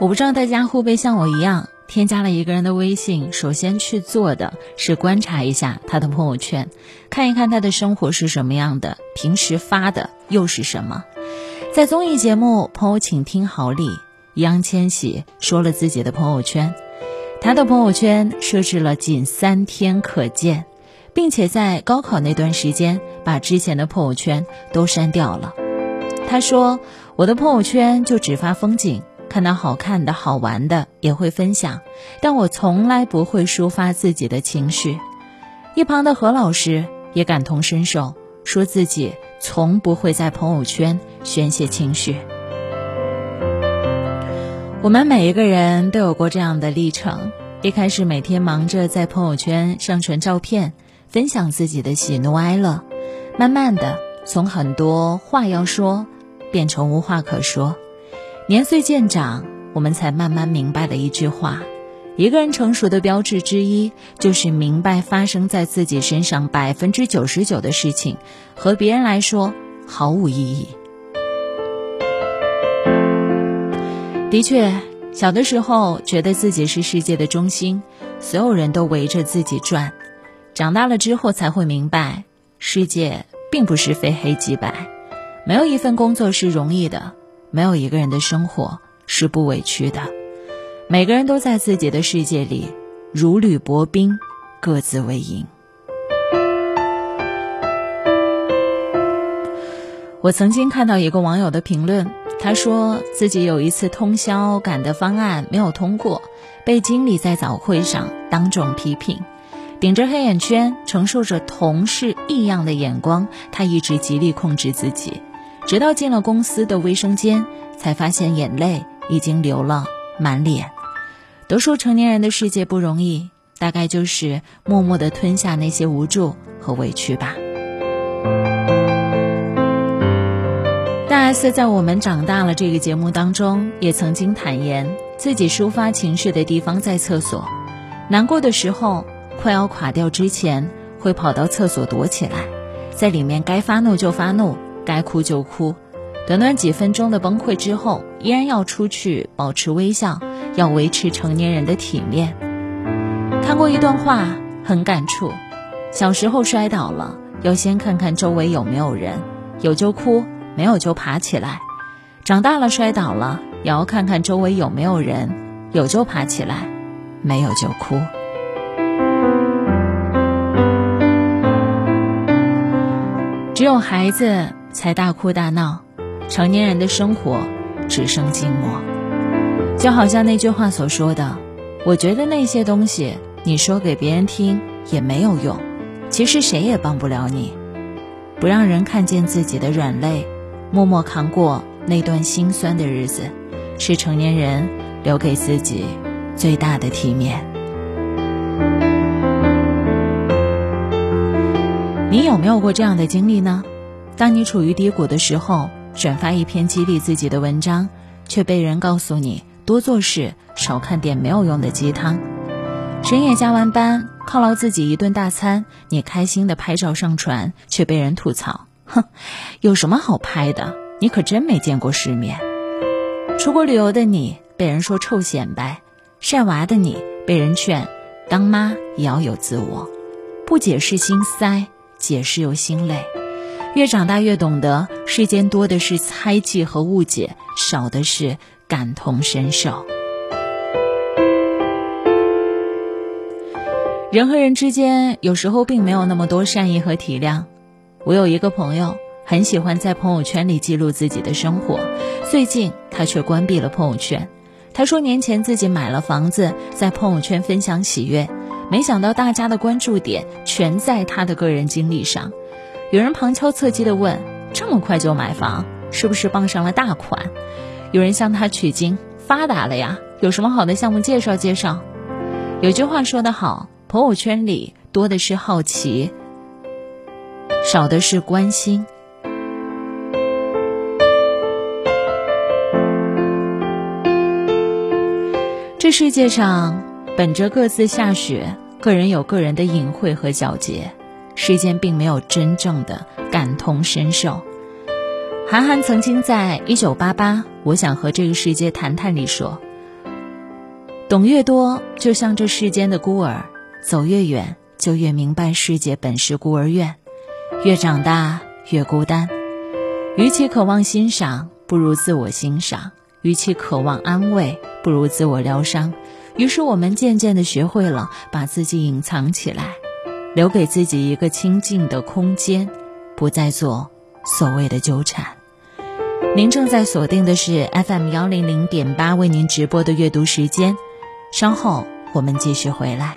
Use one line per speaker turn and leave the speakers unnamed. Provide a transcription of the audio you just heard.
我不知道大家会不会像我一样，添加了一个人的微信，首先去做的是观察一下他的朋友圈，看一看他的生活是什么样的，平时发的又是什么。在综艺节目《朋友请听好》里，易烊千玺说了自己的朋友圈，他的朋友圈设置了仅三天可见，并且在高考那段时间把之前的朋友圈都删掉了。他说：“我的朋友圈就只发风景。”看到好看的好玩的也会分享，但我从来不会抒发自己的情绪。一旁的何老师也感同身受，说自己从不会在朋友圈宣泄情绪。我们每一个人都有过这样的历程：一开始每天忙着在朋友圈上传照片，分享自己的喜怒哀乐，慢慢的从很多话要说，变成无话可说。年岁渐长，我们才慢慢明白了一句话：一个人成熟的标志之一，就是明白发生在自己身上百分之九十九的事情，和别人来说毫无意义。的确，小的时候觉得自己是世界的中心，所有人都围着自己转；长大了之后才会明白，世界并不是非黑即白，没有一份工作是容易的。没有一个人的生活是不委屈的，每个人都在自己的世界里如履薄冰，各自为营。我曾经看到一个网友的评论，他说自己有一次通宵赶的方案没有通过，被经理在早会上当众批评，顶着黑眼圈，承受着同事异样的眼光，他一直极力控制自己。直到进了公司的卫生间，才发现眼泪已经流了满脸。都说成年人的世界不容易，大概就是默默地吞下那些无助和委屈吧。大 S 在我们长大了这个节目当中，也曾经坦言自己抒发情绪的地方在厕所，难过的时候快要垮掉之前，会跑到厕所躲起来，在里面该发怒就发怒。该哭就哭，短短几分钟的崩溃之后，依然要出去保持微笑，要维持成年人的体面。看过一段话，很感触：小时候摔倒了，要先看看周围有没有人，有就哭，没有就爬起来；长大了摔倒了，也要看看周围有没有人，有就爬起来，没有就哭。只有孩子。才大哭大闹，成年人的生活只剩静默。就好像那句话所说的：“我觉得那些东西你说给别人听也没有用，其实谁也帮不了你。不让人看见自己的软肋，默默扛过那段心酸的日子，是成年人留给自己最大的体面。”你有没有过这样的经历呢？当你处于低谷的时候，转发一篇激励自己的文章，却被人告诉你多做事、少看点没有用的鸡汤；深夜加完班，犒劳自己一顿大餐，你开心的拍照上传，却被人吐槽：“哼，有什么好拍的？你可真没见过世面。”出国旅游的你被人说臭显摆，晒娃的你被人劝当妈也要有自我，不解释心塞，解释又心累。越长大越懂得，世间多的是猜忌和误解，少的是感同身受。人和人之间有时候并没有那么多善意和体谅。我有一个朋友，很喜欢在朋友圈里记录自己的生活，最近他却关闭了朋友圈。他说年前自己买了房子，在朋友圈分享喜悦，没想到大家的关注点全在他的个人经历上。有人旁敲侧击地问：“这么快就买房，是不是傍上了大款？”有人向他取经：“发达了呀，有什么好的项目介绍介绍？”有句话说得好：“朋友圈里多的是好奇，少的是关心。”这世界上本着各自下雪，个人有个人的隐晦和皎洁。世间并没有真正的感同身受。韩寒曾经在《一九八八我想和这个世界谈谈》里说：“懂越多，就像这世间的孤儿；走越远，就越明白世界本是孤儿院。越长大，越孤单。与其渴望欣赏，不如自我欣赏；与其渴望安慰，不如自我疗伤。于是，我们渐渐的学会了把自己隐藏起来，留给自己一个清静的空间，不再做所谓的纠缠。您正在锁定的是 FM 幺零零点八为您直播的阅读时间，稍后我们继续回来。